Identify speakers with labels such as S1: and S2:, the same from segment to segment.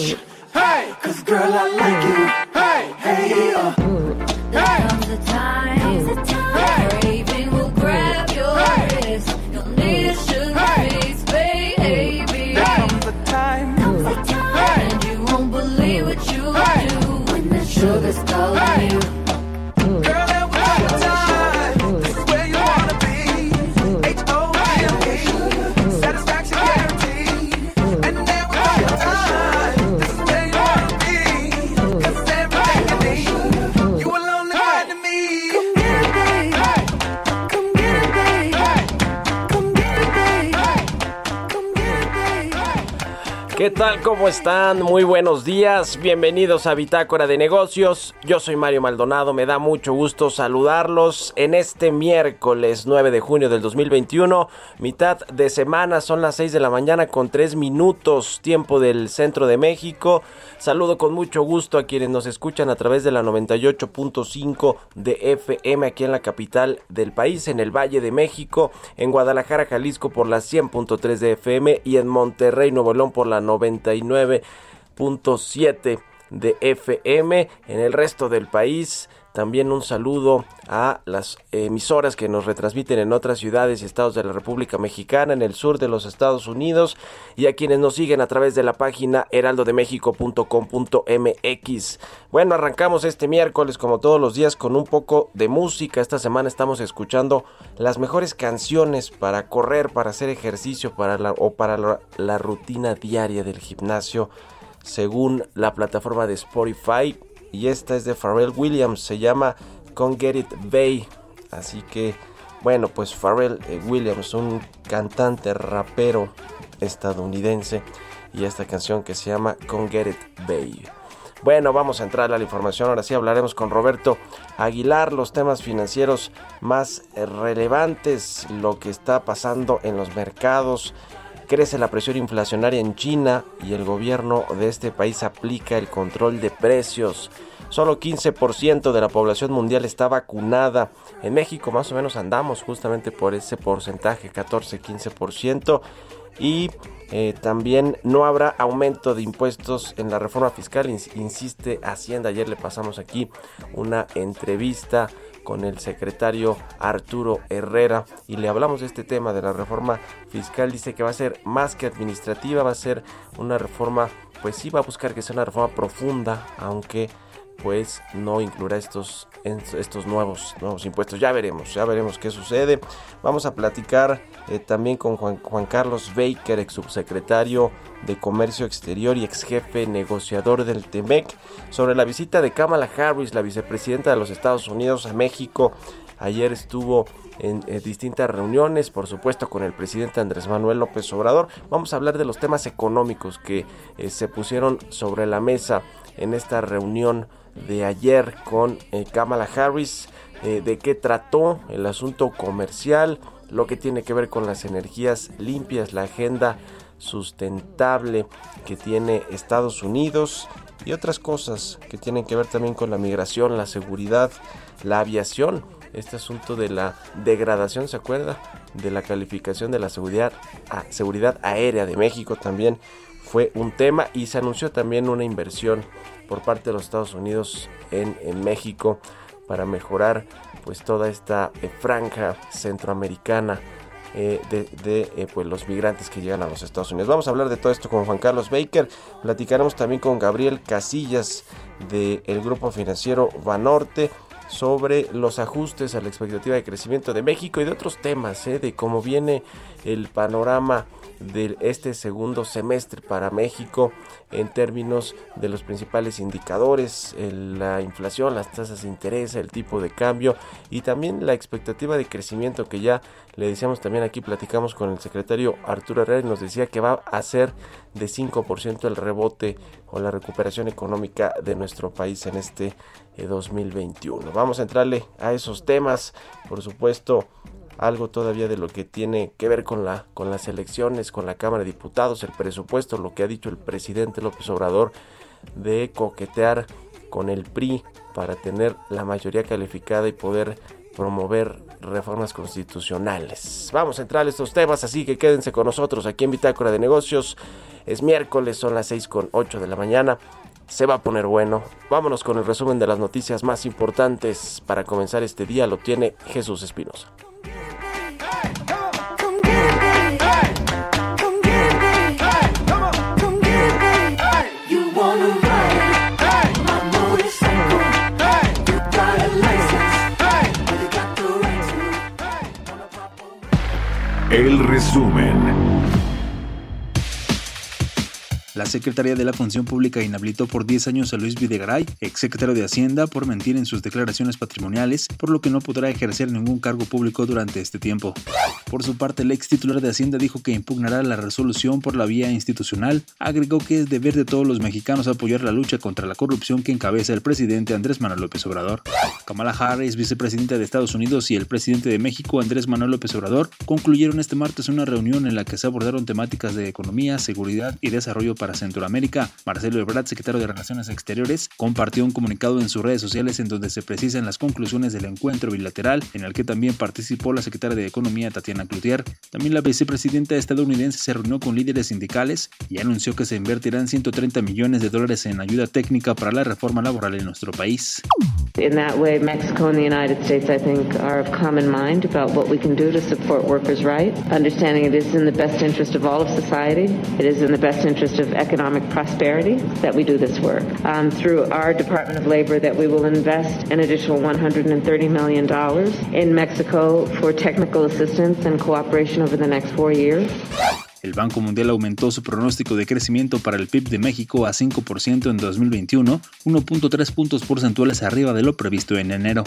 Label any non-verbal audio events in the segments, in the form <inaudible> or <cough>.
S1: Hey, cause girl, I like you.
S2: ¿Cómo están? Muy buenos días. Bienvenidos a Bitácora de Negocios. Yo soy Mario Maldonado. Me da mucho gusto saludarlos en este miércoles 9 de junio del 2021. Mitad de semana, son las 6 de la mañana con 3 minutos, tiempo del centro de México. Saludo con mucho gusto a quienes nos escuchan a través de la 98.5 de FM aquí en la capital del país, en el Valle de México, en Guadalajara, Jalisco por la 100.3 de FM y en Monterrey, Nuevo León por la 99.7 de FM. En el resto del país también un saludo a las emisoras que nos retransmiten en otras ciudades y estados de la República Mexicana, en el sur de los Estados Unidos y a quienes nos siguen a través de la página heraldodemexico.com.mx. Bueno, arrancamos este miércoles como todos los días con un poco de música. Esta semana estamos escuchando las mejores canciones para correr, para hacer ejercicio para o para la rutina diaria del gimnasio según la plataforma de Spotify y esta es de Pharrell Williams, se llama Con Get It Bay. Así que, bueno, pues Pharrell eh, Williams, un cantante rapero estadounidense, y esta canción que se llama Con Get It Bay. Bueno, vamos a entrar a la información. Ahora sí hablaremos con Roberto Aguilar, los temas financieros más eh, relevantes, lo que está pasando en los mercados. Crece la presión inflacionaria en China y el gobierno de este país aplica el control de precios. Solo 15% de la población mundial está vacunada. En México más o menos andamos justamente por ese porcentaje, 14-15%. Y eh, también no habrá aumento de impuestos en la reforma fiscal, ins insiste Hacienda. Ayer le pasamos aquí una entrevista con el secretario Arturo Herrera y le hablamos de este tema de la reforma fiscal. Dice que va a ser más que administrativa, va a ser una reforma, pues sí va a buscar que sea una reforma profunda, aunque pues no incluirá estos, estos nuevos, nuevos impuestos. Ya veremos, ya veremos qué sucede. Vamos a platicar eh, también con Juan, Juan, Carlos Baker, ex subsecretario de Comercio Exterior y ex jefe negociador del TEMEC, sobre la visita de Kamala Harris, la vicepresidenta de los Estados Unidos a México. Ayer estuvo en eh, distintas reuniones, por supuesto con el presidente Andrés Manuel López Obrador. Vamos a hablar de los temas económicos que eh, se pusieron sobre la mesa en esta reunión de ayer con eh, Kamala Harris, eh, de qué trató el asunto comercial, lo que tiene que ver con las energías limpias, la agenda sustentable que tiene Estados Unidos y otras cosas que tienen que ver también con la migración, la seguridad, la aviación. Este asunto de la degradación, ¿se acuerda? De la calificación de la seguridad, seguridad aérea de México también fue un tema y se anunció también una inversión por parte de los Estados Unidos en, México para mejorar pues toda esta eh, franja centroamericana eh, de, eh, pues, los migrantes que llegan a los Estados Unidos. Vamos a hablar de todo esto con Juan Carlos Baker. Platicaremos también con Gabriel Casillas del grupo financiero Banorte sobre los ajustes a la expectativa de crecimiento de México y de otros temas, de cómo viene el panorama de este segundo semestre para México en términos de los principales indicadores, la inflación, las tasas de interés, el tipo de cambio y también la expectativa de crecimiento que ya le decíamos también aquí platicamos con el secretario Arturo Herrera y nos decía que va a ser de 5% el rebote o la recuperación económica de nuestro país en este eh, 2021. Vamos a entrarle a esos temas, por supuesto, algo todavía de lo que tiene que ver con la con las elecciones, con la Cámara de Diputados, el presupuesto, lo que ha dicho el presidente López Obrador de coquetear con el PRI para tener la mayoría calificada y poder promover reformas constitucionales. Vamos a entrar a estos temas, así que quédense con nosotros aquí en Bitácora de Negocios. Es miércoles, son las 6 con 8 de la mañana. Se va a poner bueno. Vámonos con el resumen de las noticias más importantes para comenzar este día. Lo tiene Jesús Espinosa.
S3: El resumen.
S4: La Secretaría de la Función Pública inhabilitó por 10 años a Luis Videgaray, exsecretario de Hacienda, por mentir en sus declaraciones patrimoniales, por lo que no podrá ejercer ningún cargo público durante este tiempo. Por su parte, el ex titular de Hacienda dijo que impugnará la resolución por la vía institucional. Agregó que es deber de todos los mexicanos apoyar la lucha contra la corrupción que encabeza el presidente Andrés Manuel López Obrador. Kamala Harris, vicepresidenta de Estados Unidos, y el presidente de México, Andrés Manuel López Obrador, concluyeron este martes una reunión en la que se abordaron temáticas de economía, seguridad y desarrollo para Centroamérica. Marcelo Ebrard, secretario de Relaciones Exteriores, compartió un comunicado en sus redes sociales en donde se precisan las conclusiones del encuentro bilateral, en el que también participó la secretaria de Economía Tatiana Cloutier. También la vicepresidenta estadounidense se reunió con líderes sindicales y anunció que se invertirán 130 millones de dólares en ayuda técnica para la reforma laboral en nuestro país.
S5: In that way, Mexico and the United States, I think, are of common mind about what we can do to support workers' rights, understanding it is in the best interest of all of society, it is in the best interest of economic prosperity that we do this work. Um, through our Department of Labor, that we will invest an additional $130 million in Mexico for technical assistance and cooperation over the next four years.
S4: El Banco Mundial aumentó su pronóstico de crecimiento para el PIB de México a 5% en 2021, 1.3 puntos porcentuales arriba de lo previsto en enero.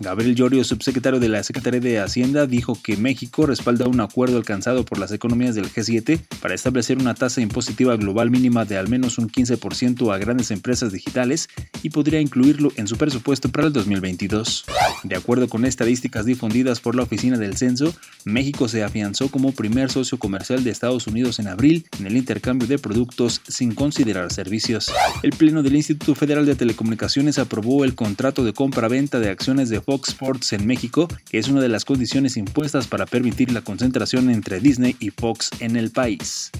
S4: Gabriel Llorio, subsecretario de la Secretaría de Hacienda, dijo que México respalda un acuerdo alcanzado por las economías del G7 para establecer una tasa impositiva global mínima de al menos un 15% a grandes empresas digitales y podría incluirlo en su presupuesto para el 2022. De acuerdo con estadísticas difundidas por la Oficina del Censo, México se afianzó como primer socio comercial de Estados Unidos en abril en el intercambio de productos sin considerar servicios. El Pleno del Instituto Federal de Telecomunicaciones aprobó el contrato de compra-venta de acciones de Fox Sports en México, que es una de las condiciones impuestas para permitir la concentración entre Disney y Fox en el país.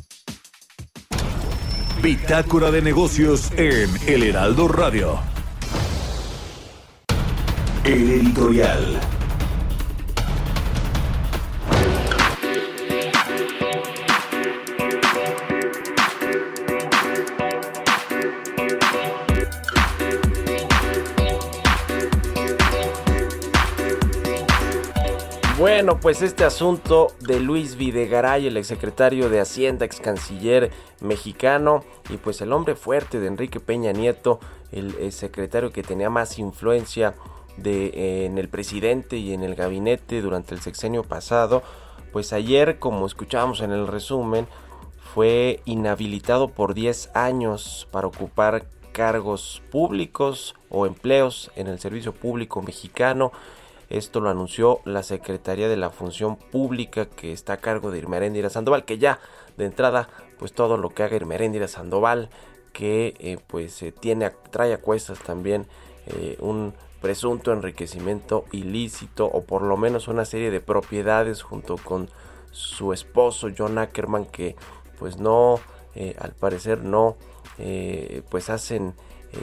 S3: Bitácora de negocios en El Heraldo Radio. El editorial.
S2: Bueno, pues este asunto de Luis Videgaray, el exsecretario de Hacienda, ex canciller mexicano, y pues el hombre fuerte de Enrique Peña Nieto, el, secretario que tenía más influencia de, eh, en el presidente y en el gabinete durante el sexenio pasado, pues ayer, como escuchábamos en el resumen, fue inhabilitado por 10 años para ocupar cargos públicos o empleos en el servicio público mexicano. Esto lo anunció la Secretaría de la Función Pública que está a cargo de Irmeréndira Sandoval, que ya de entrada, pues todo lo que haga Irmeréndira Sandoval, que eh, pues eh, tiene, trae a cuestas también eh, un presunto enriquecimiento ilícito o por lo menos una serie de propiedades junto con su esposo John Ackerman que pues no, al parecer no, pues hacen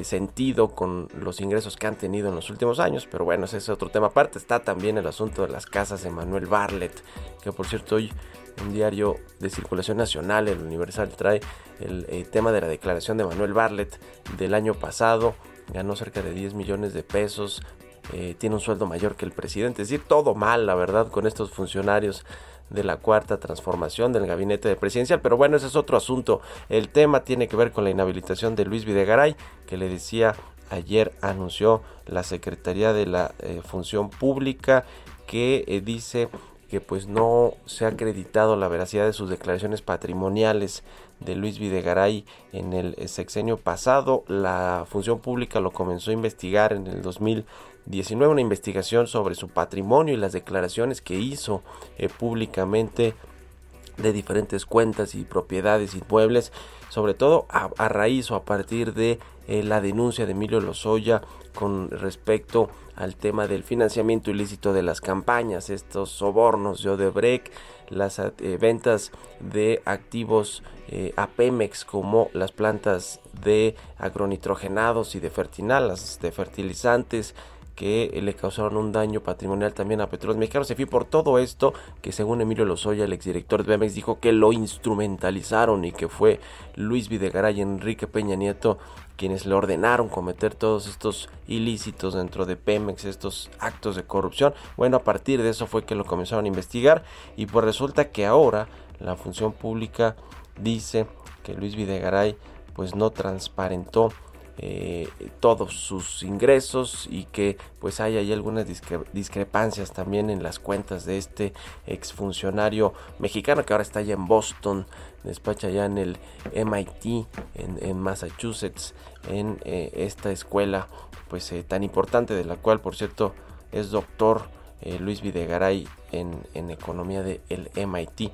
S2: sentido con los ingresos que han tenido en los últimos años, pero bueno, ese es otro tema aparte. Está también el asunto de las casas de Manuel Barlet, que por cierto hoy un diario de circulación nacional, el Universal, trae el, eh, tema de la declaración de Manuel Barlet del año pasado. Ganó cerca de 10 millones de pesos, eh, tiene un sueldo mayor que el presidente. Es decir, todo mal, la verdad, con estos funcionarios de la cuarta transformación del gabinete de presidencial. Pero bueno, ese es otro asunto. El tema tiene que ver con la inhabilitación de Luis Videgaray, que le decía ayer anunció la Secretaría de la eh, Función Pública que dice que pues no se ha acreditado la veracidad de sus declaraciones patrimoniales de Luis Videgaray en el sexenio pasado. La función pública lo comenzó a investigar en el 2019, una investigación sobre su patrimonio y las declaraciones que hizo eh, públicamente de diferentes cuentas y propiedades inmuebles, sobre todo a, raíz o a partir de eh, la denuncia de Emilio Lozoya con respecto al tema del financiamiento ilícito de las campañas, estos sobornos de Odebrecht, las eh, ventas de activos eh, a Pemex como las plantas de agronitrogenados y de de fertilizantes, que le causaron un daño patrimonial también a Petróleos Mexicanos. Se fue por todo esto que según Emilio Lozoya, el exdirector de Pemex, dijo que lo instrumentalizaron y que fue Luis Videgaray y Enrique Peña Nieto quienes le ordenaron cometer todos estos ilícitos dentro de Pemex, estos actos de corrupción. Bueno, a partir de eso fue que lo comenzaron a investigar y pues resulta que ahora la función pública dice que Luis Videgaray pues no transparentó eh, todos sus ingresos y que pues hay ahí algunas discrepancias también en las cuentas de este exfuncionario mexicano que ahora está allá en Boston, despacha allá en el MIT en, Massachusetts en eh, esta escuela pues eh, tan importante de la cual por cierto es doctor Luis Videgaray en, en economía del MIT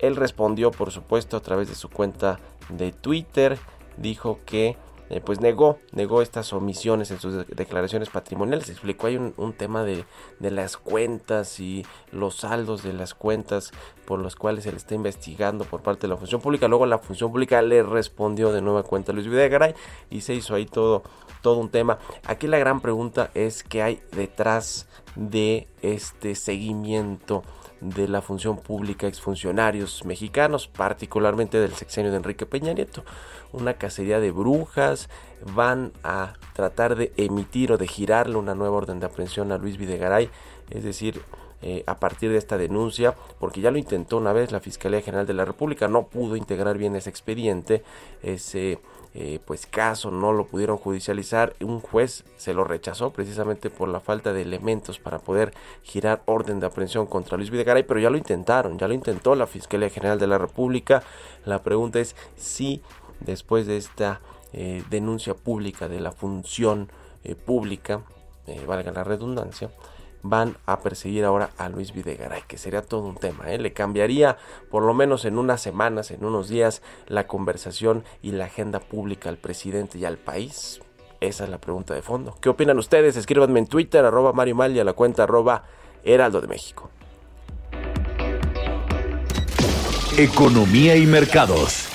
S2: él respondió por supuesto a través de su cuenta de Twitter dijo que eh, pues negó, negó estas omisiones en sus declaraciones patrimoniales. Explicó hay un, tema de, las cuentas y los saldos de las cuentas por los cuales se le está investigando por parte de la función pública. Luego la función pública le respondió de nueva cuenta a Luis Videgaray y se hizo ahí todo, todo un tema. Aquí la gran pregunta es qué hay detrás de este seguimiento de la función pública exfuncionarios mexicanos, particularmente del sexenio de Enrique Peña Nieto. Una cacería de brujas, van a tratar de emitir o de girarle una nueva orden de aprehensión a Luis Videgaray, es decir, eh, a partir de esta denuncia, porque ya lo intentó una vez la Fiscalía General de la República, no pudo integrar bien ese expediente, ese eh, pues caso no lo pudieron judicializar, un juez se lo rechazó precisamente por la falta de elementos para poder girar orden de aprehensión contra Luis Videgaray, pero ya lo intentaron, ya lo intentó la Fiscalía General de la República. La pregunta es si después de esta eh, denuncia pública de la función eh, pública, valga la redundancia, van a perseguir ahora a Luis Videgaray, que sería todo un tema. ¿eh? Le cambiaría por lo menos en unas semanas, en unos días, la conversación y la agenda pública al presidente y al país. Esa es la pregunta de fondo. ¿Qué opinan ustedes? Escríbanme en Twitter, arroba Mario Mal y a la cuenta arroba Heraldo de México.
S3: Economía y mercados.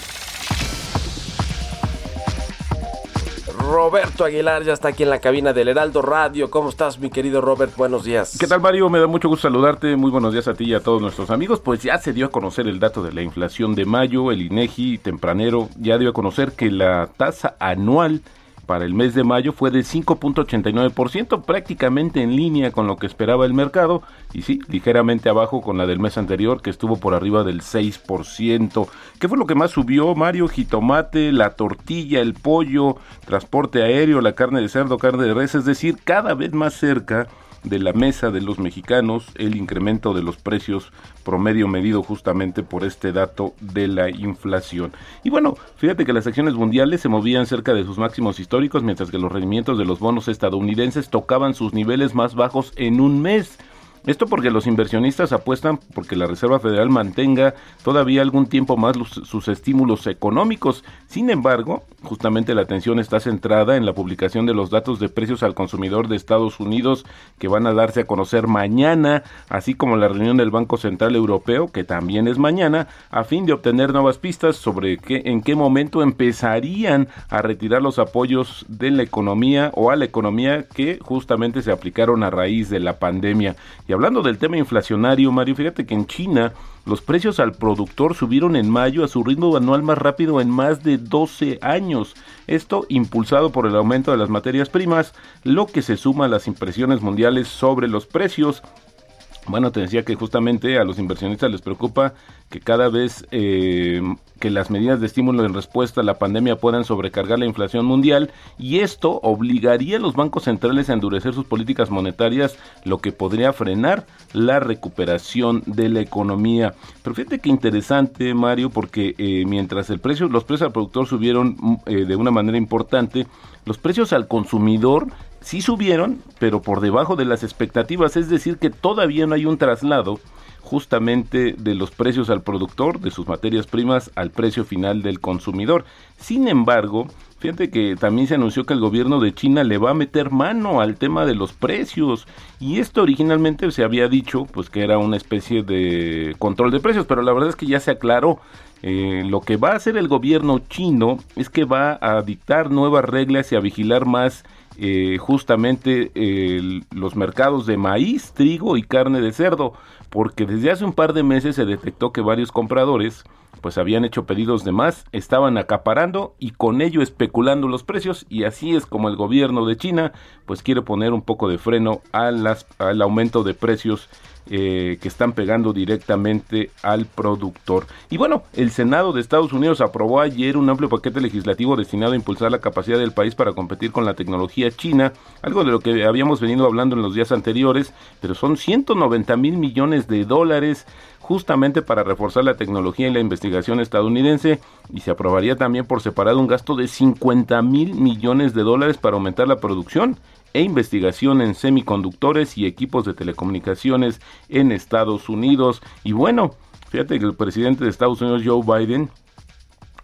S2: Roberto Aguilar ya está aquí en la cabina del Heraldo Radio. ¿Cómo estás, mi querido Robert? Buenos días.
S6: ¿Qué tal, Mario? Me da mucho gusto saludarte. Muy buenos días a ti y a todos nuestros amigos. Pues ya se dio a conocer el dato de la inflación de mayo. El INEGI tempranero ya dio a conocer que la tasa anual para el mes de mayo fue de 5.89%, prácticamente en línea con lo que esperaba el mercado y sí, ligeramente abajo con la del mes anterior que estuvo por arriba del 6%. ¿Qué fue lo que más subió, Mario? Jitomate, la tortilla, el pollo, transporte aéreo, la carne de cerdo, carne de res, es decir, cada vez más cerca de la mesa de los mexicanos el incremento de los precios promedio medido justamente por este dato de la inflación. Y bueno, fíjate que las acciones mundiales se movían cerca de sus máximos históricos, mientras que los rendimientos de los bonos estadounidenses tocaban sus niveles más bajos en un mes. Esto porque los inversionistas apuestan porque la Reserva Federal mantenga todavía algún tiempo más sus estímulos económicos. Sin embargo, justamente la atención está centrada en la publicación de los datos de precios al consumidor de Estados Unidos que van a darse a conocer mañana, así como la reunión del Banco Central Europeo, que también es mañana, a fin de obtener nuevas pistas sobre qué, en qué momento empezarían a retirar los apoyos de la economía o a la economía que justamente se aplicaron a raíz de la pandemia. Y hablando del tema inflacionario, Mario, fíjate que en China los precios al productor subieron en mayo a su ritmo anual más rápido en más de 12 años. Esto impulsado por el aumento de las materias primas, lo que se suma a las impresiones mundiales sobre los precios. Bueno, te decía que justamente a los inversionistas les preocupa que cada vez eh, que las medidas de estímulo en respuesta a la pandemia puedan sobrecargar la inflación mundial y esto obligaría a los bancos centrales a endurecer sus políticas monetarias, lo que podría frenar la recuperación de la economía. Pero fíjate que interesante, Mario, porque eh, mientras los precios al productor subieron mm, eh, de una manera importante, los precios al consumidor sí subieron, pero por debajo de las expectativas, es decir, que todavía no hay un traslado justamente de los precios al productor, de sus materias primas, al precio final del consumidor. Sin embargo, fíjate que también se anunció que el gobierno de China le va a meter mano al tema de los precios y esto originalmente se había dicho pues que era una especie de control de precios, pero la verdad es que ya se aclaró. Eh, lo que va a hacer el gobierno chino es que va a dictar nuevas reglas y a vigilar más eh, justamente los mercados de maíz, trigo y carne de cerdo, porque desde hace un par de meses se detectó que varios compradores pues habían hecho pedidos de más, estaban acaparando y con ello especulando los precios y así es como el gobierno de China pues quiere poner un poco de freno al aumento de precios eh, que están pegando directamente al productor. Y bueno, el Senado de Estados Unidos aprobó ayer un amplio paquete legislativo destinado a impulsar la capacidad del país para competir con la tecnología china, algo de lo que habíamos venido hablando en los días anteriores, pero son 190 mil millones de dólares justamente para reforzar la tecnología y la investigación estadounidense y se aprobaría también por separado un gasto de 50 mil millones de dólares para aumentar la producción e investigación en semiconductores y equipos de telecomunicaciones en Estados Unidos. Y bueno, fíjate que el presidente de Estados Unidos, Joe Biden,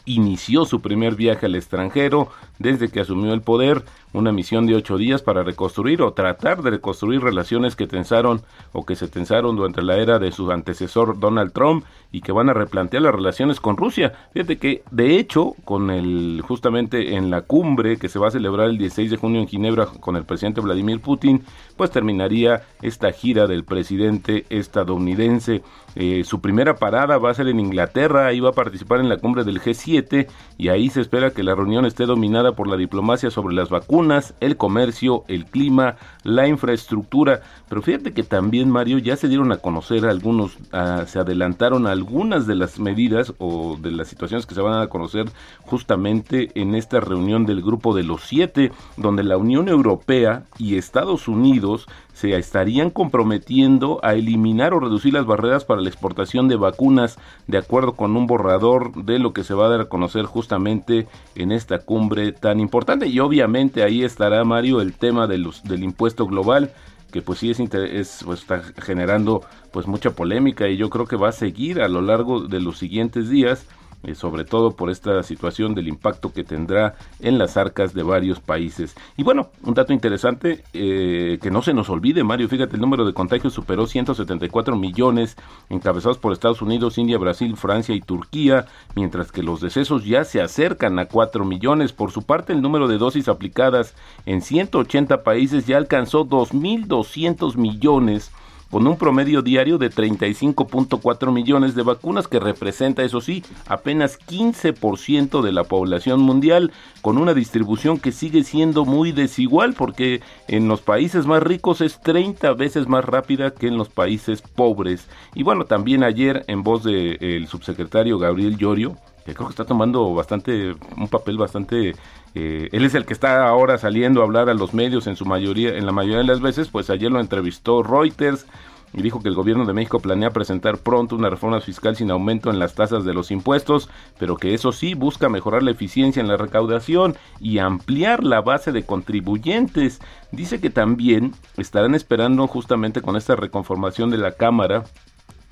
S6: inició su primer viaje al extranjero desde que asumió el poder, una misión de ocho días para reconstruir o tratar de reconstruir relaciones que tensaron o que se tensaron durante la era de su antecesor Donald Trump y que van a replantear las relaciones con Rusia. Fíjate que de hecho con el justamente en la cumbre que se va a celebrar el 16 de junio en Ginebra con el presidente Vladimir Putin, pues terminaría esta gira del presidente estadounidense. Eh, su primera parada va a ser en Inglaterra, ahí va a participar en la cumbre del G7 y ahí se espera que la reunión esté dominada por la diplomacia sobre las vacunas, el comercio, el clima, la infraestructura. Pero fíjate que también, Mario, ya se dieron a conocer algunos, ah, se adelantaron algunas de las medidas o de las situaciones que se van a conocer justamente en esta reunión del grupo de los siete, donde la Unión Europea y Estados Unidos se estarían comprometiendo a eliminar o reducir las barreras para la exportación de vacunas de acuerdo con un borrador de lo que se va a dar a conocer justamente en esta cumbre tan importante. Y obviamente ahí estará Mario el tema del impuesto global que pues sí es pues, está generando pues mucha polémica y yo creo que va a seguir a lo largo de los siguientes días eh, sobre todo por esta situación del impacto que tendrá en las arcas de varios países. Y bueno, un dato interesante eh, que no se nos olvide, Mario, fíjate, el número de contagios superó 174 millones, encabezados por Estados Unidos, India, Brasil, Francia y Turquía, mientras que los decesos ya se acercan a 4 millones. Por su parte, el número de dosis aplicadas en 180 países ya alcanzó 2.200 millones con un promedio diario de 35.4 millones de vacunas, que representa, eso sí, apenas 15% de la población mundial, con una distribución que sigue siendo muy desigual, porque en los países más ricos es 30 veces más rápida que en los países pobres. Y bueno, también ayer, en voz del subsecretario Gabriel Llorio, que creo que está tomando bastante, un papel bastante, eh, él es el que está ahora saliendo a hablar a los medios en su mayoría, en la mayoría de las veces, pues ayer lo entrevistó Reuters, y dijo que el gobierno de México planea presentar pronto una reforma fiscal sin aumento en las tasas de los impuestos, pero que eso sí busca mejorar la eficiencia en la recaudación y ampliar la base de contribuyentes. Dice que también estarán esperando justamente con esta reconformación de la Cámara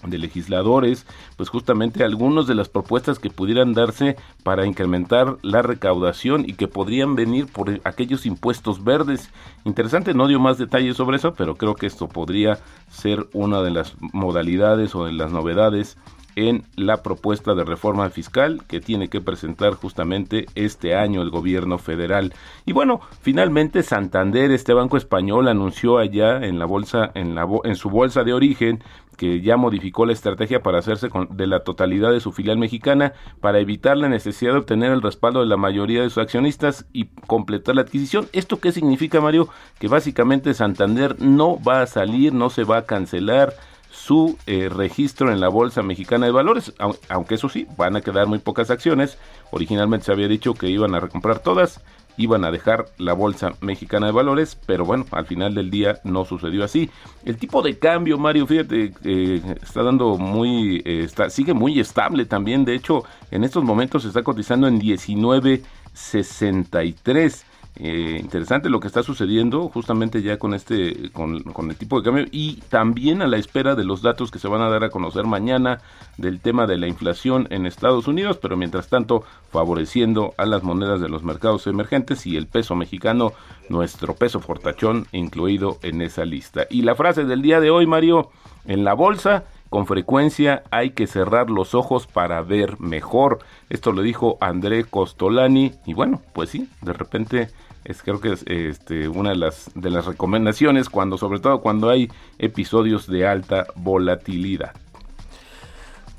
S6: de legisladores, pues justamente algunas de las propuestas que pudieran darse para incrementar la recaudación y que podrían venir por aquellos impuestos verdes. Interesante, no dio más detalles sobre eso, pero creo que esto podría ser una de las modalidades o de las novedades en la propuesta de reforma fiscal que tiene que presentar justamente este año el gobierno federal. Y bueno, finalmente Santander, este banco español, anunció allá en la bolsa, en, la, en su bolsa de origen, que ya modificó la estrategia para hacerse con, de la totalidad de su filial mexicana para evitar la necesidad de obtener el respaldo de la mayoría de sus accionistas y completar la adquisición. ¿Esto qué significa, Mario? Que básicamente Santander no va a salir, no se va a cancelar su eh, registro en la Bolsa Mexicana de Valores, aunque eso sí, van a quedar muy pocas acciones. Originalmente se había dicho que iban a recomprar todas, iban a dejar la Bolsa Mexicana de Valores, pero bueno, al final del día no sucedió así. El tipo de cambio, Mario, fíjate, eh, está dando muy, eh, está, sigue muy estable también. De hecho, en estos momentos se está cotizando en 19.63. Eh, interesante lo que está sucediendo justamente ya con este con, el tipo de cambio y también a la espera de los datos que se van a dar a conocer mañana del tema de la inflación en Estados Unidos pero mientras tanto favoreciendo a las monedas de los mercados emergentes y el peso mexicano nuestro peso fortachón incluido en esa lista y la frase del día de hoy Mario en la bolsa con frecuencia hay que cerrar los ojos para ver mejor. Esto lo dijo André Costolani y bueno, pues sí, de repente es creo que es este, una de las de las recomendaciones cuando sobre todo cuando hay episodios de alta volatilidad.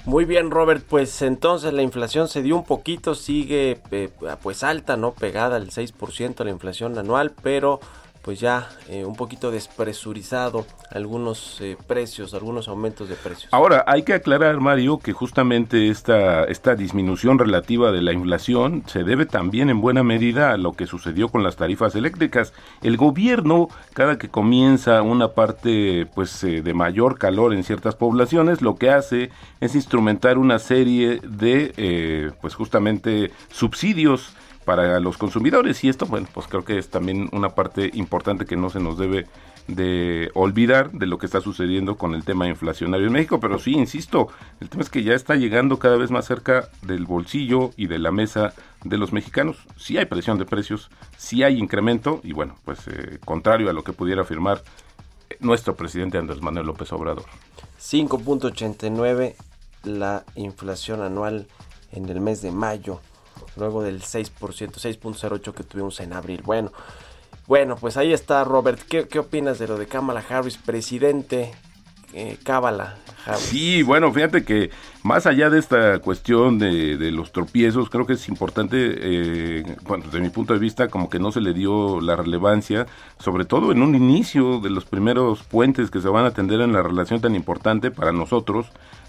S2: Muy bien, Robert, pues entonces la inflación se dio un poquito, sigue eh, pues alta, ¿no? Pegada al 6% la inflación anual, pero pues ya eh, un poquito despresurizado algunos eh, precios, algunos aumentos de precios.
S6: Ahora, hay que aclarar, Mario, que justamente esta, esta disminución relativa de la inflación se debe también en buena medida a lo que sucedió con las tarifas eléctricas. El gobierno, cada que comienza una parte pues eh, de mayor calor en ciertas poblaciones, lo que hace es instrumentar una serie de pues justamente subsidios para los consumidores y esto bueno pues creo que es también una parte importante que no se nos debe de olvidar de lo que está sucediendo con el tema inflacionario en México, pero sí, insisto, el tema es que ya está llegando cada vez más cerca del bolsillo y de la mesa de los mexicanos. Sí hay presión de precios, sí hay incremento y bueno, pues eh, contrario a lo que pudiera afirmar nuestro presidente Andrés Manuel López Obrador.
S2: 5.89 la inflación anual en el mes de mayo luego del 6%, 6.08 que tuvimos en abril. Bueno, bueno, pues ahí está Robert. ¿Qué, qué opinas de lo de Kamala Harris, presidente eh, Kamala Harris?
S6: Sí, bueno, fíjate que más allá de esta cuestión de, de los tropiezos, creo que es importante, eh, bueno, desde mi punto de vista, como que no se le dio la relevancia, sobre todo en un inicio de los primeros puentes que se van a atender en la relación tan importante para nosotros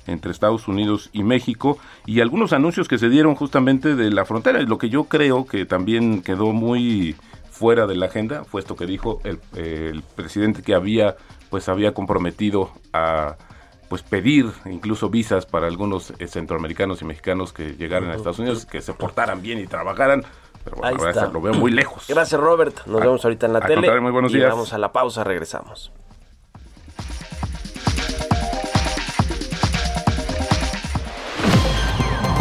S6: entre Estados Unidos y México y algunos anuncios que se dieron justamente de la frontera. Y lo que yo creo que también quedó muy fuera de la agenda fue esto que dijo el, el presidente que había pues había comprometido a pues pedir incluso visas para algunos eh, centroamericanos y mexicanos que llegaran a Estados Unidos, que se portaran bien y trabajaran. Pero bueno,
S2: Ahí está.
S6: lo veo muy lejos.
S2: Gracias Robert, nos
S6: A-
S2: vemos ahorita en la tele.
S6: muy buenos
S2: y
S6: días.
S2: vamos a la pausa, regresamos.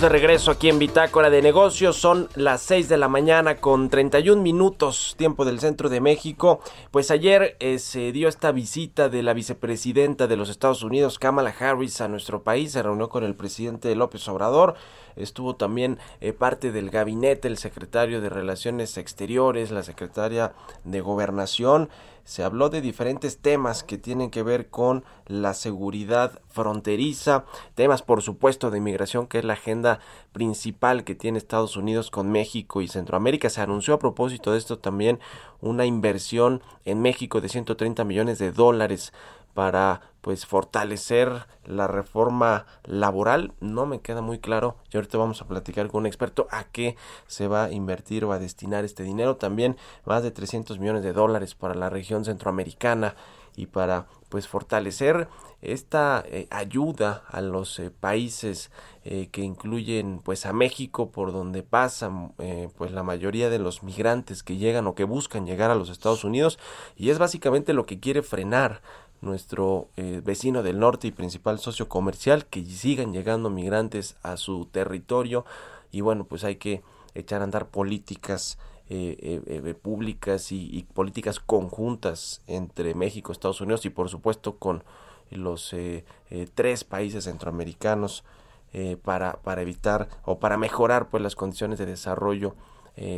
S2: De regreso aquí en Bitácora de Negocios. Son las 6 de la mañana con 31 minutos, tiempo del centro de México. Pues ayer eh, se dio esta visita de la vicepresidenta de los Estados Unidos, Kamala Harris, a nuestro país. Se reunió con el presidente López Obrador. Estuvo también eh, parte del gabinete, el secretario de Relaciones Exteriores, la secretaria de Gobernación se habló de diferentes temas que tienen que ver con la seguridad fronteriza, temas por supuesto de inmigración que es la agenda principal que tiene Estados Unidos con México y Centroamérica. Se anunció a propósito de esto también una inversión en México de 130 millones de dólares para pues fortalecer la reforma laboral. No me queda muy claro y ahorita vamos a platicar con un experto a qué se va a invertir o a destinar este dinero. También más de 300 millones de dólares para la región centroamericana y para pues fortalecer esta eh, ayuda a los eh, países eh, que incluyen pues a México por donde pasan pues la mayoría de los migrantes que llegan o que buscan llegar a los Estados Unidos y es básicamente lo que quiere frenar nuestro eh, vecino del norte y principal socio comercial, que sigan llegando migrantes a su territorio. Y bueno, pues hay que echar a andar políticas eh, eh, públicas y, políticas conjuntas entre México, Estados Unidos y por supuesto con los tres países centroamericanos para, para evitar o para mejorar pues las condiciones de desarrollo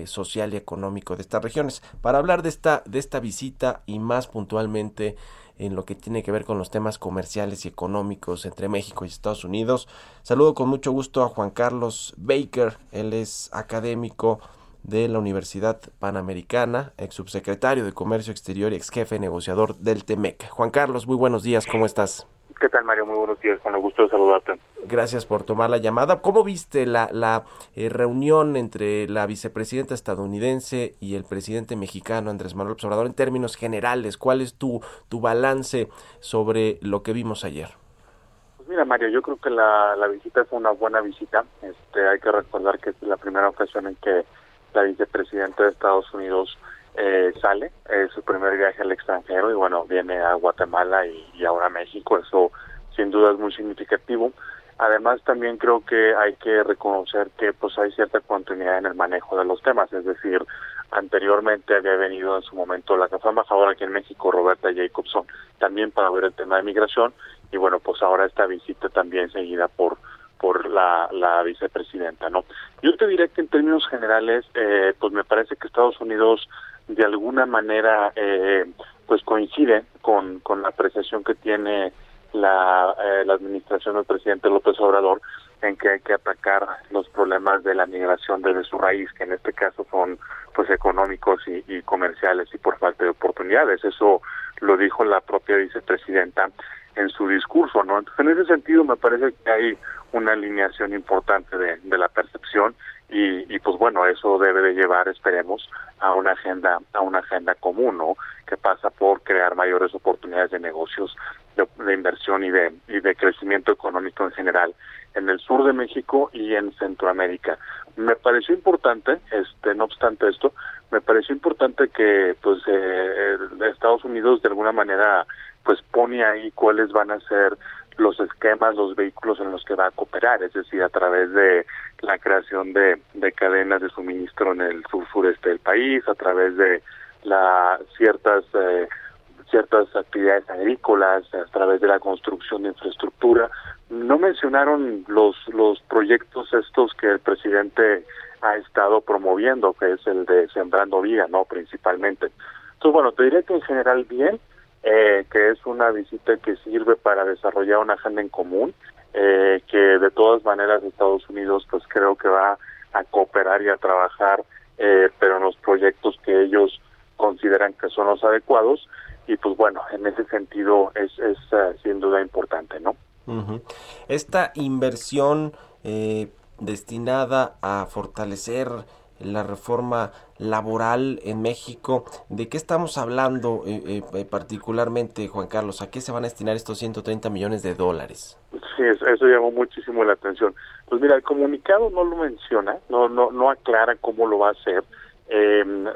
S2: social y económico de estas regiones. Para hablar de esta, de esta visita y más puntualmente en lo que tiene que ver con los temas comerciales y económicos entre México y Estados Unidos. Saludo con mucho gusto a Juan Carlos Baker, él es académico de la Universidad Panamericana, ex subsecretario de Comercio Exterior y ex jefe negociador del TEMEC. Juan Carlos, muy buenos días, ¿cómo estás?
S7: ¿Qué tal, Mario? Muy buenos días, con el gusto de saludarte.
S2: Gracias por tomar la llamada. ¿Cómo viste la, la eh, reunión entre la vicepresidenta estadounidense y el presidente mexicano Andrés Manuel Obrador en términos generales? ¿Cuál es tu, tu balance sobre lo que vimos ayer?
S7: Pues mira, Mario, yo creo que la, la visita fue una buena visita. Este, hay que recordar que es la primera ocasión en que la vicepresidenta de Estados Unidos eh, sale, es su primer viaje al extranjero y bueno, viene a Guatemala y, ahora a México, eso sin duda es muy significativo. Además también creo que hay que reconocer que pues hay cierta continuidad en el manejo de los temas, es decir, anteriormente había venido en su momento la que fue embajadora aquí en México, Roberta Jacobson, también para ver el tema de migración y bueno, pues ahora esta visita también seguida por por la, la vicepresidenta, ¿no? Yo te diré que en términos generales, eh, pues me parece que Estados Unidos de alguna manera eh, pues coincide con, con la apreciación que tiene la, eh, la administración del presidente López Obrador en que hay que atacar los problemas de la migración desde su raíz, que en este caso son pues económicos y, y comerciales y por falta de oportunidades. Eso lo dijo la propia vicepresidenta en su discurso, ¿no? Entonces, en ese sentido me parece que hay una alineación importante de, de la percepción y, y, pues bueno eso debe de llevar esperemos a una agenda a una agenda común no que pasa por crear mayores oportunidades de negocios de, inversión y de y de crecimiento económico en general en el sur de México y en Centroamérica me pareció importante este no obstante esto me pareció importante que pues eh, Estados Unidos de alguna manera pues pone ahí cuáles van a ser los esquemas, los vehículos en los que va a cooperar, es decir, a través de la creación de, de cadenas de suministro en el sur sureste del país, a través de la ciertas eh, ciertas actividades agrícolas, a través de la construcción de infraestructura. No mencionaron los los proyectos estos que el presidente ha estado promoviendo, que es el de Sembrando Vida, ¿no? Principalmente. Entonces, bueno, te diré que en general bien, eh, que es una visita que sirve para desarrollar una agenda en común, eh, que de todas maneras Estados Unidos pues creo que va a cooperar y a trabajar, eh, pero en los proyectos que ellos consideran que son los adecuados y pues bueno, en ese sentido es, es uh, sin duda importante, ¿no?
S2: Esta inversión eh, destinada a fortalecer la reforma laboral en México. ¿De qué estamos hablando eh, eh, eh, particularmente, Juan Carlos? ¿A qué se van a destinar estos 130 millones de dólares?
S7: Sí, eso, llamó muchísimo la atención. Pues mira, el comunicado no lo menciona, no no no aclara cómo lo va a hacer.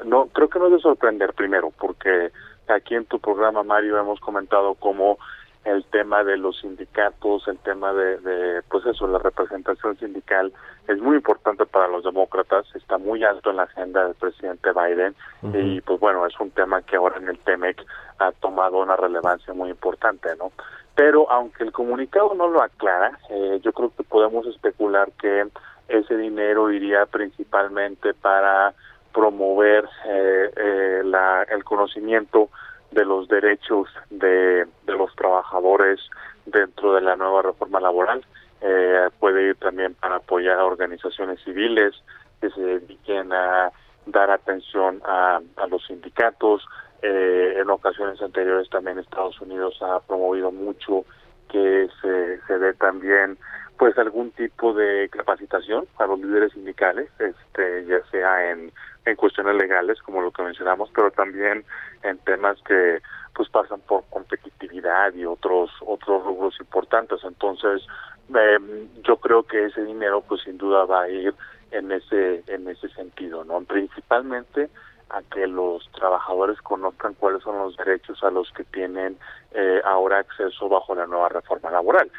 S7: no creo que no es de sorprender primero, porque aquí en tu programa Mario hemos comentado cómo el tema de los sindicatos, el tema de, de, pues eso, la representación sindical es muy importante para los demócratas, está muy alto en la agenda del presidente Biden y pues bueno, es un tema que ahora en el TEMEC ha tomado una relevancia muy importante, ¿no? Pero aunque el comunicado no lo aclara, eh, yo creo que podemos especular que ese dinero iría principalmente para promover eh, eh, la, el conocimiento de los derechos de, de los trabajadores dentro de la nueva reforma laboral. Eh, puede ir también para apoyar a organizaciones civiles que se dediquen a dar atención a, a los sindicatos. Eh, en ocasiones anteriores también Estados Unidos ha promovido mucho que se, se dé también pues algún tipo de capacitación a los líderes sindicales, este, ya sea en, en cuestiones legales, como lo que mencionamos, pero también en temas que pues pasan por competitividad y otros otros rubros importantes. Entonces, eh, yo creo que ese dinero, pues sin duda va a ir en ese en ese sentido, no, principalmente a que los trabajadores conozcan cuáles son los derechos a los que tienen eh, ahora acceso bajo la nueva reforma laboral.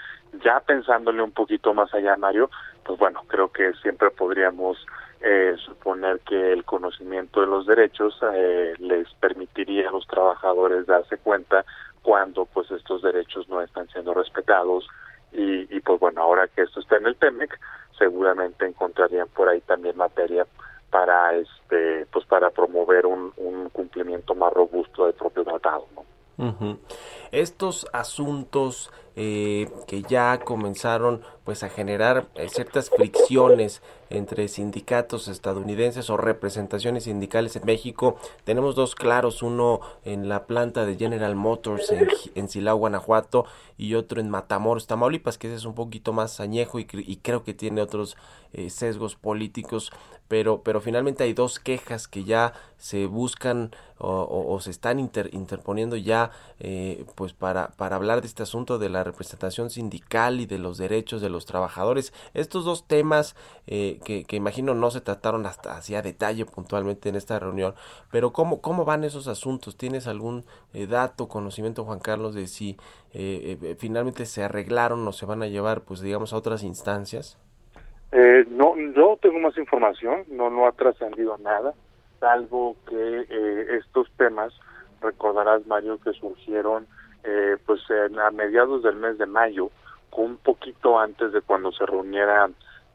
S7: Ya pensándole un poquito más allá, Mario, pues bueno, creo que siempre podríamos eh, suponer que el conocimiento de los derechos eh, les permitiría a los trabajadores darse cuenta cuando pues estos derechos no están siendo respetados y, pues bueno ahora que esto está en el TEMEC seguramente encontrarían por ahí también materia para este pues para promover un, cumplimiento más robusto del propio tratado ¿no?
S2: Estos asuntos eh, que ya comenzaron pues a generar eh, ciertas fricciones entre sindicatos estadounidenses o representaciones sindicales en México. Tenemos dos claros, uno en la planta de General Motors en, en Silao, Guanajuato, y otro en Matamoros, Tamaulipas, que ese es un poquito más añejo y, cre- y creo que tiene otros eh, sesgos políticos, pero, pero finalmente hay dos quejas que ya se buscan o se están inter- interponiendo ya eh, pues para, para hablar de este asunto de la representación sindical y de los derechos de los trabajadores. Estos dos temas eh, que, imagino no se trataron hasta así a detalle puntualmente en esta reunión, pero ¿cómo, cómo van esos asuntos? ¿Tienes algún eh, dato, conocimiento, Juan Carlos, de si eh, eh, finalmente se arreglaron o se van a llevar, pues digamos, a otras instancias?
S7: Eh, no, no tengo más información, no, no ha trascendido nada, salvo que estos temas, recordarás Mario, que surgieron eh, pues en- a mediados del mes de mayo, un poquito antes de cuando se reuniera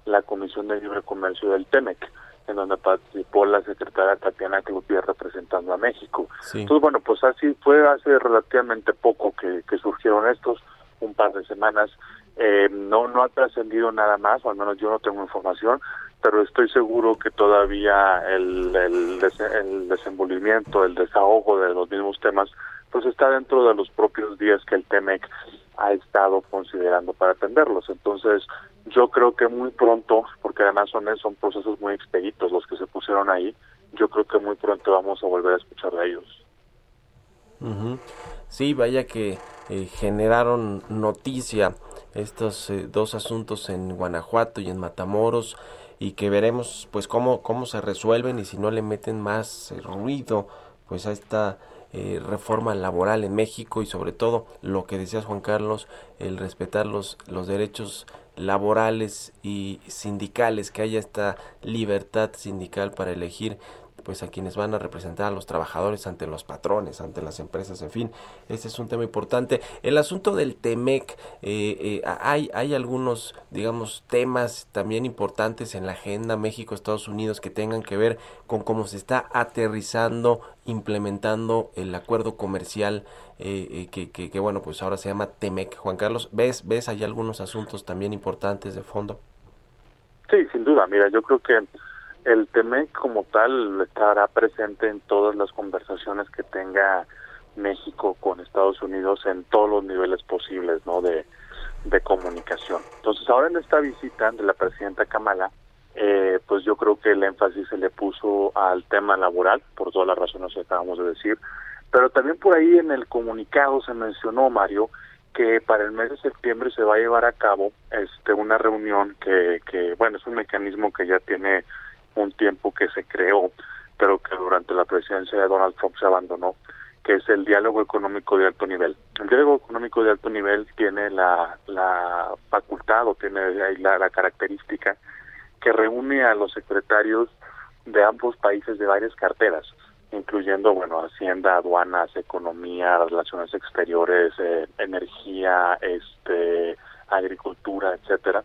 S7: la Comisión de Libre Comercio del TEMEC, en donde participó la secretaria Tatiana Cloutier representando a México.
S2: Sí.
S7: Entonces, bueno, pues así fue hace relativamente poco que, que surgieron estos, un par de semanas. Eh, no, no ha trascendido nada más, o al menos yo no tengo información, pero estoy seguro que todavía el, el, des- el desenvolvimiento, el desahogo de los mismos temas, pues está dentro de los propios días que el TEMEC ha estado considerando para atenderlos. Entonces, yo creo que muy pronto, porque además son, son procesos muy expeditos los que se pusieron ahí, yo creo que muy pronto vamos a volver a escuchar de ellos.
S2: Sí, vaya que eh, generaron noticia estos eh, dos asuntos en Guanajuato y en Matamoros y que veremos pues cómo, cómo se resuelven y si no le meten más eh, ruido pues a esta eh, reforma laboral en México y sobre todo lo que decías Juan Carlos, el respetar los, los derechos laborales y sindicales, que haya esta libertad sindical para elegir pues a quienes van a representar a los trabajadores ante los patrones, ante las empresas, en fin, este es un tema importante. El asunto del TEMEC, eh, eh, hay, hay algunos, digamos, temas también importantes en la agenda México-Estados Unidos que tengan que ver con cómo se está aterrizando, implementando el acuerdo comercial eh, eh, que, que, que, bueno, pues ahora se llama TEMEC. Juan Carlos, ¿ves, ves hay algunos asuntos también importantes de fondo?
S7: Sí, sin duda. Mira, yo creo que el TEMEC como tal estará presente en todas las conversaciones que tenga México con Estados Unidos en todos los niveles posibles, ¿no? De, de comunicación. Entonces, ahora en esta visita de la presidenta Kamala, eh, pues yo creo que el énfasis se le puso al tema laboral, por todas las razones que acabamos de decir, pero también por ahí en el comunicado se mencionó, Mario, que para el mes de septiembre se va a llevar a cabo este una reunión que, que bueno, es un mecanismo que ya tiene un tiempo que se creó, pero que durante la presidencia de Donald Trump se abandonó, que es el diálogo económico de alto nivel. El diálogo económico de alto nivel tiene la, la facultad o tiene la, la característica que reúne a los secretarios de ambos países de varias carteras, incluyendo, bueno, Hacienda, aduanas, economía, relaciones exteriores, eh, energía, este, agricultura, etcétera.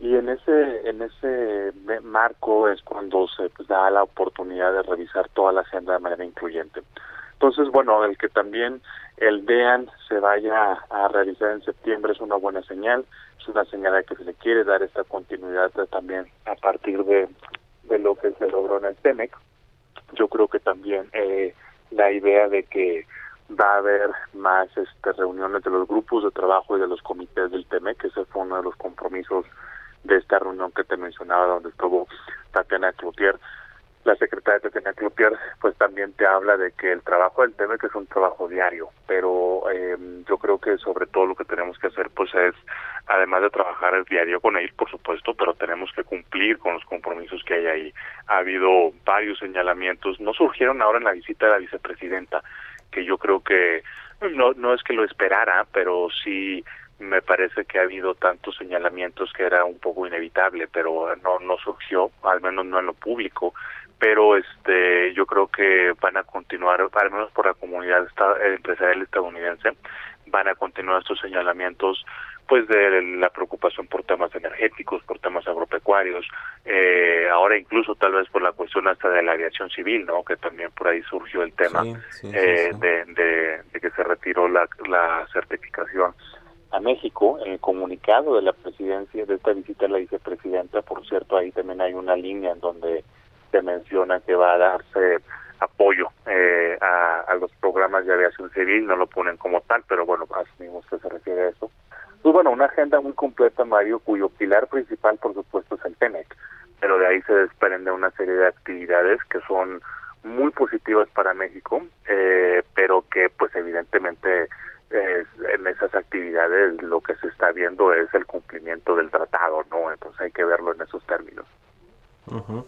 S7: Y en ese en ese marco es cuando se da la oportunidad de revisar toda la agenda de manera incluyente. Entonces, bueno, el que también el DEAN se vaya a realizar en septiembre es una buena señal, es una señal de que se le quiere dar esta continuidad también a partir de, de lo que se logró en el TEMEC. Yo creo que también eh, la idea de que va a haber más este, reuniones de los grupos de trabajo y de los comités del TEMEC, ese fue uno de los compromisos de esta reunión que te mencionaba, donde estuvo Tatiana Cloutier, la secretaria Tatiana Cloutier, pues también te habla de que el trabajo del TEMEC es un trabajo diario, pero eh, yo creo que sobre todo lo que tenemos que hacer pues es, además de trabajar el diario con él, por supuesto, pero tenemos que cumplir con los compromisos que hay ahí. Ha habido varios señalamientos, no surgieron ahora en la visita de la vicepresidenta, que yo creo que no, no es que lo esperara, pero sí me parece que ha habido tantos señalamientos que era un poco inevitable, pero no no surgió, al menos no en lo público. Pero este, yo creo que van a continuar, al menos por la comunidad empresarial estadounidense, van a continuar estos señalamientos pues de la preocupación por temas energéticos, por temas agropecuarios, eh, ahora incluso tal vez por la cuestión hasta de la aviación civil, ¿no? Que también por ahí surgió el tema
S2: Sí, sí, sí,
S7: eh,
S2: sí.
S7: De, de, de que se retiró la, la certificación a México. En el comunicado de la presidencia, de esta visita a la vicepresidenta, por cierto, ahí también hay una línea en donde se menciona que va a darse apoyo eh, a, a los programas de aviación civil, no lo ponen como tal, pero bueno, asumimos que se refiere a eso. Pues bueno, una agenda muy completa, Mario, cuyo pilar principal, por supuesto, es el TEMEC, pero de ahí se desprende una serie de actividades que son muy positivas para México, eh, pero que pues evidentemente en esas actividades lo que se está viendo es el cumplimiento del tratado, ¿no? Entonces hay que verlo en esos términos.
S2: Ujú.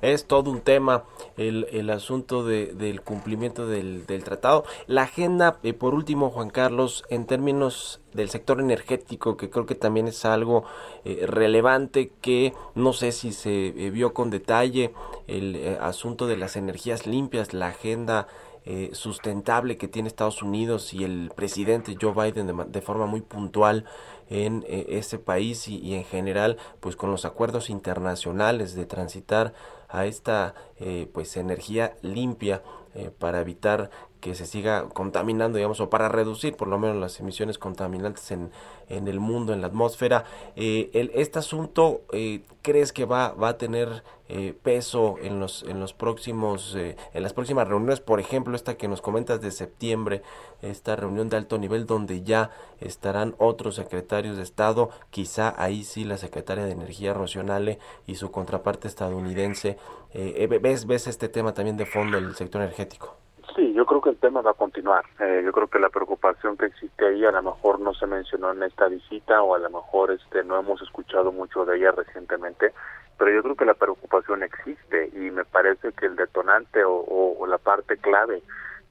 S2: Es todo un tema el, el asunto de- del cumplimiento del, del tratado. La agenda, eh, por último, Juan Carlos, en términos del sector energético, que creo que también es algo eh, relevante que no sé si se eh, vio con detalle el eh, asunto de las energías limpias, la agenda eh, sustentable que tiene Estados Unidos y el presidente Joe Biden de, de forma muy puntual en eh, ese país y, y en general pues con los acuerdos internacionales de transitar a esta eh, pues energía limpia eh, para evitar que se siga contaminando, digamos, o para reducir por lo menos las emisiones contaminantes en, en el mundo, en la atmósfera. Eh, el, este asunto, eh, ¿crees que va, va a tener eh, peso en los, en los próximos, eh, en las próximas reuniones? Por ejemplo, esta que nos comentas de septiembre, esta reunión de alto nivel donde ya estarán otros secretarios de Estado, quizá ahí sí la secretaria de Energía Rocionale y su contraparte estadounidense. Eh, ¿ves, ¿Ves este tema también de fondo el sector energético?
S7: Sí, yo creo que el tema va a continuar. Eh, yo creo que la preocupación que existe ahí a lo mejor no se mencionó en esta visita o a lo mejor este no hemos escuchado mucho de ella recientemente, pero yo creo que la preocupación existe y me parece que el detonante o, o- la parte clave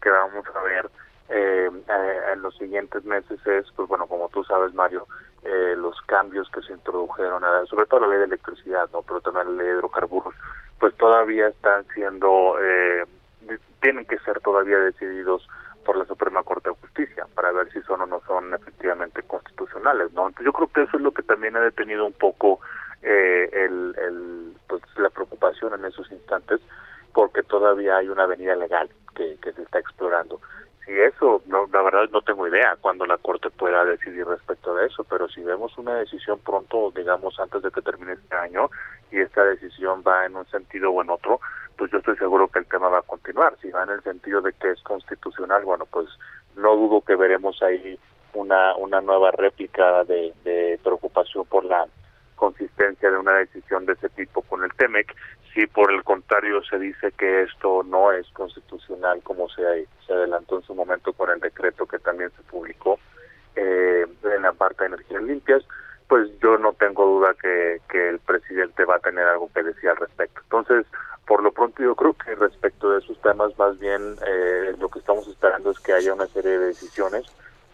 S7: que vamos a ver eh, eh, en los siguientes meses es, pues bueno, como tú sabes, Mario, eh, los cambios que se introdujeron, a- sobre todo la ley de electricidad, no, pero también la ley de hidrocarburos, pues todavía están siendo eh, tienen que ser todavía decididos por la Suprema Corte de Justicia para ver si son o no son efectivamente constitucionales, ¿no? Entonces yo creo que eso es lo que también ha detenido un poco eh, el, el, pues, la preocupación en esos instantes porque todavía hay una avenida legal que, que se está explorando. Si eso, no, la verdad no tengo idea cuándo la Corte pueda decidir respecto de eso, pero si vemos una decisión pronto, digamos antes de que termine este año, y esta decisión va en un sentido o en otro, pues yo estoy seguro que el tema va a continuar. Si va en el sentido de que es constitucional, bueno, pues no dudo que veremos ahí una, una nueva réplica de, de preocupación por la consistencia de una decisión de ese tipo con el TEMEC. Si por el contrario se dice que esto no es constitucional, como se, se adelantó en su momento con el decreto que también se publicó eh, en la parte de energías limpias, pues yo no tengo duda que, el presidente va a tener algo que decir al respecto. Entonces, por lo pronto yo creo que respecto de esos temas más bien eh, lo que estamos esperando es que haya una serie de decisiones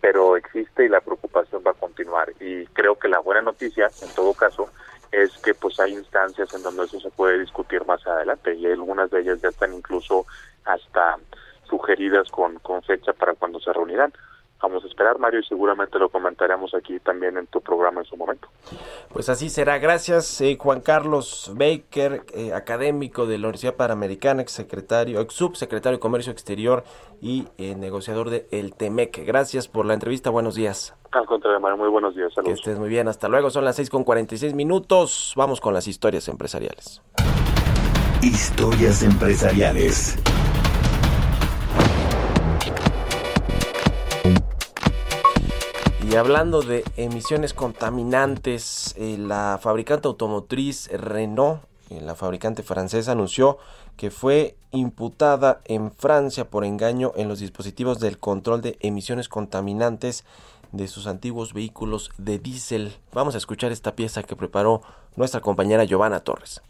S7: pero existe y la preocupación va a continuar y creo que la buena noticia en todo caso es que pues hay instancias en donde eso se puede discutir más adelante y algunas de ellas ya están incluso hasta sugeridas con, con fecha para cuando se reunirán. Vamos a esperar, Mario, y seguramente lo comentaremos aquí también en tu programa en su momento.
S2: Pues así será. Gracias, eh, Juan Carlos Baker, eh, académico de la Universidad Panamericana, ex secretario, ex subsecretario de Comercio Exterior y eh, negociador de El Temec. Gracias por la entrevista. Buenos días.
S7: Al contrario, Mario, muy buenos días.
S2: Que
S7: Saludos.
S2: estés muy bien. Hasta luego. Son las 6 con 46 minutos. Vamos con las historias empresariales.
S3: Historias empresariales.
S2: Y hablando de emisiones contaminantes, eh, la fabricante automotriz Renault, eh, la fabricante francesa, anunció que fue imputada en Francia por engaño en los dispositivos del control de emisiones contaminantes de sus antiguos vehículos de diésel. Vamos a escuchar esta pieza que preparó nuestra compañera Giovanna Torres.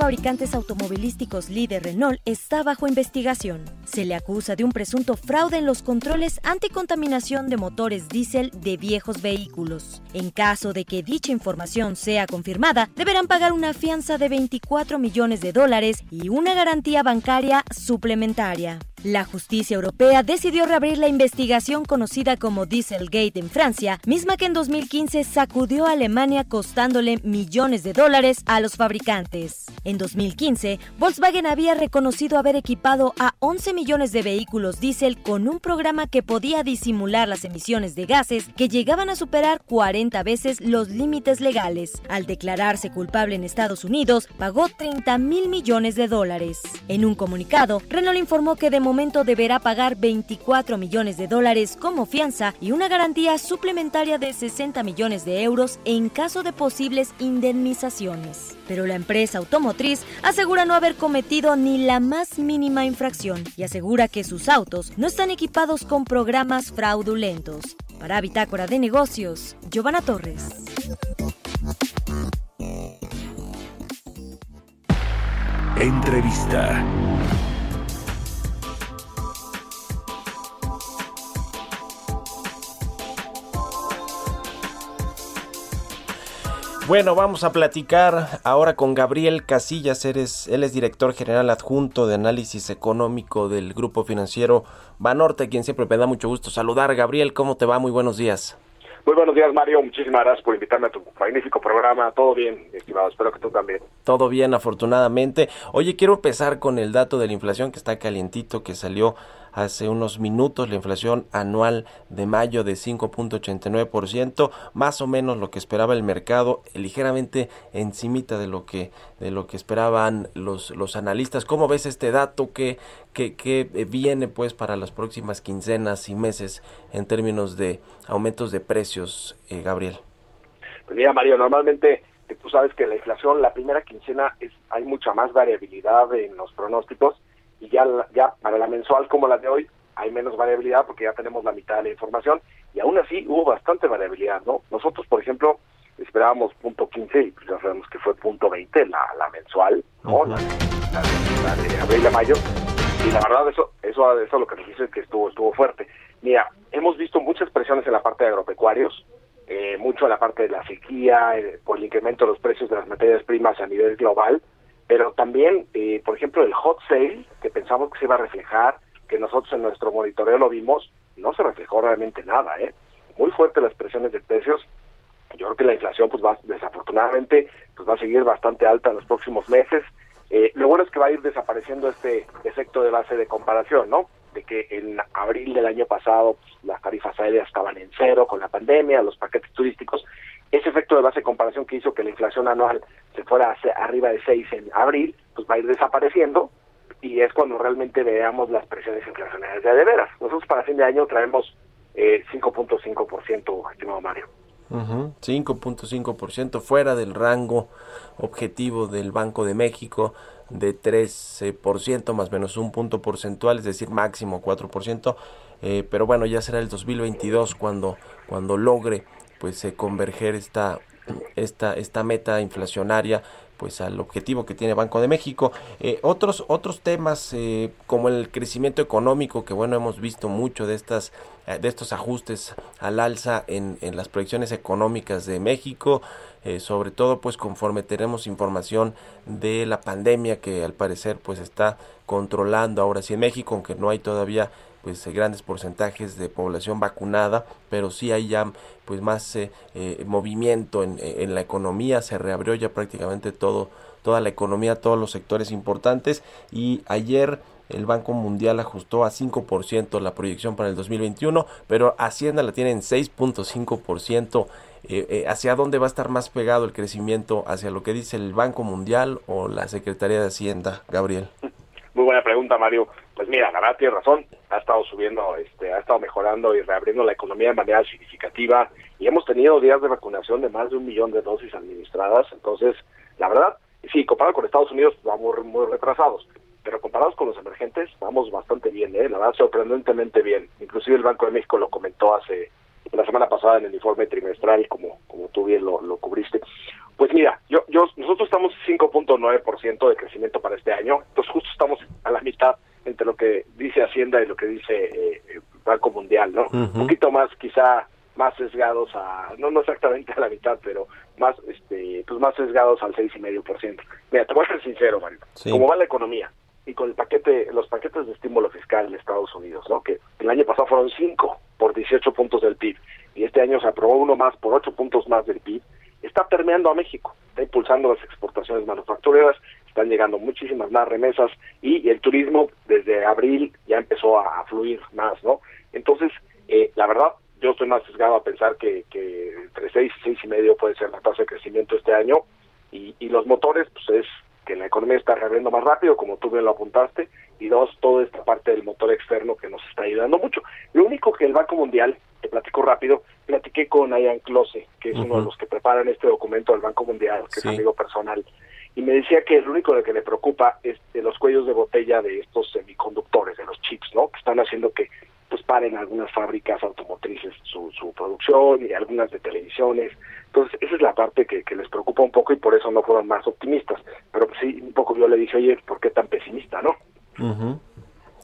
S8: Fabricantes automovilísticos líder Renault está bajo investigación. Se le acusa de un presunto fraude en los controles anticontaminación de motores diésel de viejos vehículos. En caso de que dicha información sea confirmada, deberán pagar una fianza de 24 millones de dólares y una garantía bancaria suplementaria. La justicia europea decidió reabrir la investigación conocida como Dieselgate en Francia, misma que en 2015 sacudió a Alemania costándole millones de dólares a los fabricantes. En 2015, Volkswagen había reconocido haber equipado a 11 millones de vehículos diésel con un programa que podía disimular las emisiones de gases que llegaban a superar 40 veces los límites legales. Al declararse culpable en Estados Unidos, pagó 30 mil millones de dólares. En un comunicado, Renault informó que de momento deberá pagar 24 millones de dólares como fianza y una garantía suplementaria de 60 millones de euros en caso de posibles indemnizaciones. Pero la empresa automotriz asegura no haber cometido ni la más mínima infracción y asegura que sus autos no están equipados con programas fraudulentos. Para Bitácora de Negocios, Giovanna Torres.
S3: Entrevista.
S2: Bueno, vamos a platicar ahora con Gabriel Casillas. Eres, él es director general adjunto de análisis económico del grupo financiero Banorte, quien siempre me da mucho gusto saludar. Gabriel, ¿cómo te va? Muy buenos días.
S9: Muy buenos días, Mario. Muchísimas gracias por invitarme a tu magnífico programa. Todo bien, estimado. Espero que tú también.
S2: Todo bien, afortunadamente. Oye, quiero empezar con el dato de la inflación que está calientito, que salió hace unos minutos, la inflación anual de mayo de 5.89%, más o menos lo que esperaba el mercado, ligeramente encimita de lo que de lo que esperaban los los analistas. ¿Cómo ves este dato que que, que viene pues para las próximas quincenas y meses en términos de aumentos de precios, eh, Gabriel?
S9: Pues mira, Mario, normalmente eh, tú sabes que la inflación, la primera quincena, es hay mucha más variabilidad en los pronósticos y ya, ya para la mensual como la de hoy hay menos variabilidad porque ya tenemos la mitad de la información y aún así hubo bastante variabilidad, ¿no? Nosotros, por ejemplo, esperábamos punto 15 y pues ya sabemos que fue punto 20 la, la mensual, ¿no? La de abril a mayo y la verdad eso eso eso lo que nos dice es que estuvo estuvo fuerte. Mira, hemos visto muchas presiones en la parte de agropecuarios, eh, mucho en la parte de la sequía, eh, por el incremento de los precios de las materias primas a nivel global, pero también, eh, por ejemplo, el hot sale, que pensamos que se iba a reflejar, que nosotros en nuestro monitoreo lo vimos, no se reflejó realmente nada, ¿eh? Muy fuertes las presiones de precios. Yo creo que la inflación, pues va, desafortunadamente, pues va a seguir bastante alta en los próximos meses. Eh, lo bueno es que va a ir desapareciendo este efecto de base de comparación, ¿no? De que en abril del año pasado pues, las tarifas aéreas estaban en cero con la pandemia, los paquetes turísticos. Ese efecto de base de comparación que hizo que la inflación anual se fuera hacia- arriba de 6 en abril, pues va a ir desapareciendo y es cuando realmente veamos las presiones inflacionarias de, de veras. Nosotros para fin de año traemos eh, 5.5%, estimado Mario.
S2: Ujú, 5.5% fuera del rango objetivo del Banco de México de 13% más menos un punto porcentual, es decir, máximo 4%, eh, pero bueno, ya será el 2022 cuando, cuando logre pues eh, converger esta esta, esta meta inflacionaria pues al objetivo que tiene Banco de México. Eh, otros, otros temas eh, como el crecimiento económico, que bueno, hemos visto mucho de estas eh, de estos ajustes al alza en, en las proyecciones económicas de México, sobre todo pues conforme tenemos información de la pandemia que al parecer pues está controlando ahora sí en México, aunque no hay todavía pues grandes porcentajes de población vacunada, pero sí hay ya pues más eh, eh, movimiento en, en, la economía, se reabrió ya prácticamente todo, toda la economía, todos los sectores importantes y ayer el Banco Mundial ajustó a 5% la proyección para el 2021, pero Hacienda la tiene en 6.5%. Eh, eh, ¿Hacia dónde va a estar más pegado el crecimiento? ¿Hacia lo que dice el Banco Mundial o la Secretaría de Hacienda, Gabriel?
S9: Muy buena pregunta, Mario. Pues mira, la verdad tiene razón. Ha estado subiendo, este, ha estado mejorando y reabriendo la economía de manera significativa y hemos tenido días de vacunación de más de un millón de dosis administradas. Entonces, la verdad, sí, comparado con Estados Unidos, vamos muy retrasados. Pero comparados con los emergentes, vamos bastante bien, ¿eh? la verdad, sorprendentemente bien. Inclusive el Banco de México lo comentó hace la semana pasada en el informe trimestral, como, como tú bien lo, lo cubriste. Pues mira, yo, yo, nosotros estamos 5.9% de crecimiento para este año, entonces justo estamos a la mitad entre lo que dice Hacienda y lo que dice eh, el Banco Mundial, ¿no? Un poquito más, quizá más sesgados a, no, no exactamente a la mitad, pero más, este, pues más sesgados al 6,5%. Mira, te voy a ser sincero, Mario,
S2: Sí.
S9: ¿cómo va la economía? Y con el paquete, los paquetes de estímulo fiscal de Estados Unidos, ¿no? Que el año pasado fueron 5 por 18 puntos del PIB, y este año se aprobó uno más por 8 puntos más del PIB, está permeando a México, está impulsando las exportaciones manufactureras, están llegando muchísimas más remesas y el turismo desde abril ya empezó a, fluir más, ¿no? Entonces, eh, la verdad, yo estoy más sesgado a pensar que, que entre 6 y seis y medio puede ser la tasa de crecimiento este año y, y los motores, pues es que la economía está reabriendo más rápido, como tú bien lo apuntaste, y dos, toda esta parte del motor externo que nos está ayudando mucho. Lo único que el Banco Mundial, te platico rápido, platiqué con Ian Close, que es uno de los que preparan este documento del Banco Mundial, que
S2: Sí.
S9: es amigo personal, y me decía que lo único de que le preocupa es de los cuellos de botella de estos semiconductores, de los chips, ¿no? Que están haciendo que pues paren algunas fábricas automotrices su, su producción y algunas de televisiones. Entonces, esa es la parte que, les preocupa un poco y por eso no fueron más optimistas. Pero pues, sí, un poco yo le dije, oye, ¿por qué tan pesimista, no?
S2: Ujú.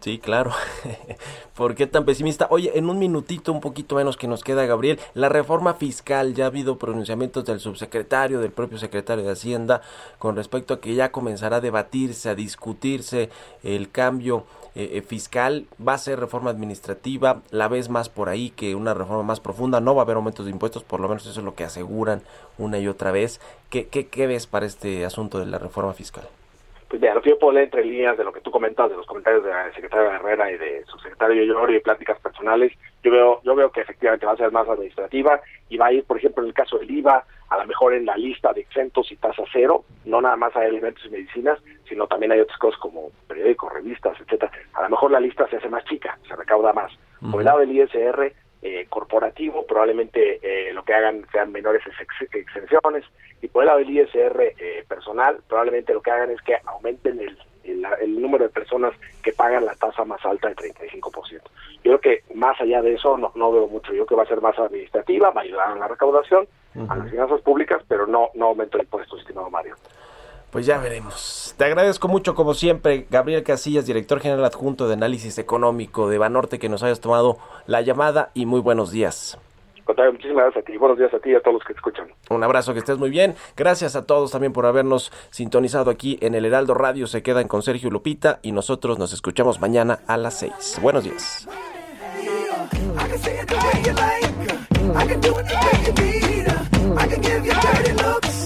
S2: Sí, claro. <laughs> ¿Por qué tan pesimista? Oye, en un minutito, un poquito menos que nos queda, Gabriel, la reforma fiscal, ya ha habido pronunciamientos del subsecretario, del propio secretario de Hacienda, con respecto a que ya comenzará a debatirse, a discutirse el cambio eh, eh, fiscal. Va a ser reforma administrativa, la vez más por ahí que una reforma más profunda. No va a haber aumentos de impuestos, por lo menos eso es lo que aseguran una y otra vez. ¿Qué, qué, qué ves para este asunto de la reforma fiscal?
S9: Pues mira, lo que yo puedo leer entre líneas de lo que tú comentas, de los comentarios de la secretaria Herrera y de su secretario Llorio y pláticas personales, yo veo, yo veo que efectivamente va a ser más administrativa y va a ir, por ejemplo, en el caso del IVA, a lo mejor en la lista de exentos y tasa cero, no nada más hay alimentos y medicinas, sino también hay otras cosas como periódicos, revistas, etcétera. A lo mejor la lista se hace más chica, se recauda más. Por el lado del ISR eh, corporativo, probablemente eh, lo que hagan sean menores ex- exenciones, y por el lado del ISR eh, personal, probablemente lo que hagan es que aumenten el, el, el número de personas que pagan la tasa más alta del 35%. Yo creo que más allá de eso no, no veo mucho. Yo creo que va a ser más administrativa, va a ayudar a la recaudación, a las finanzas públicas, pero no, no aumento de impuestos, estimado Mario.
S2: Pues ya veremos. Te agradezco mucho, como siempre, Gabriel Casillas, director general adjunto de análisis económico de Banorte, que nos hayas tomado la llamada y muy buenos días.
S9: Contrario, muchísimas gracias a ti. Buenos días a ti y a todos los que te escuchan.
S2: Un abrazo, que estés muy bien. Gracias a todos también por habernos sintonizado aquí en el Heraldo Radio. Se quedan con Sergio Lupita y nosotros nos escuchamos mañana a las 6. Buenos días.
S1: I can see it the way you like. I can do it the way you need. I can give you dirty looks.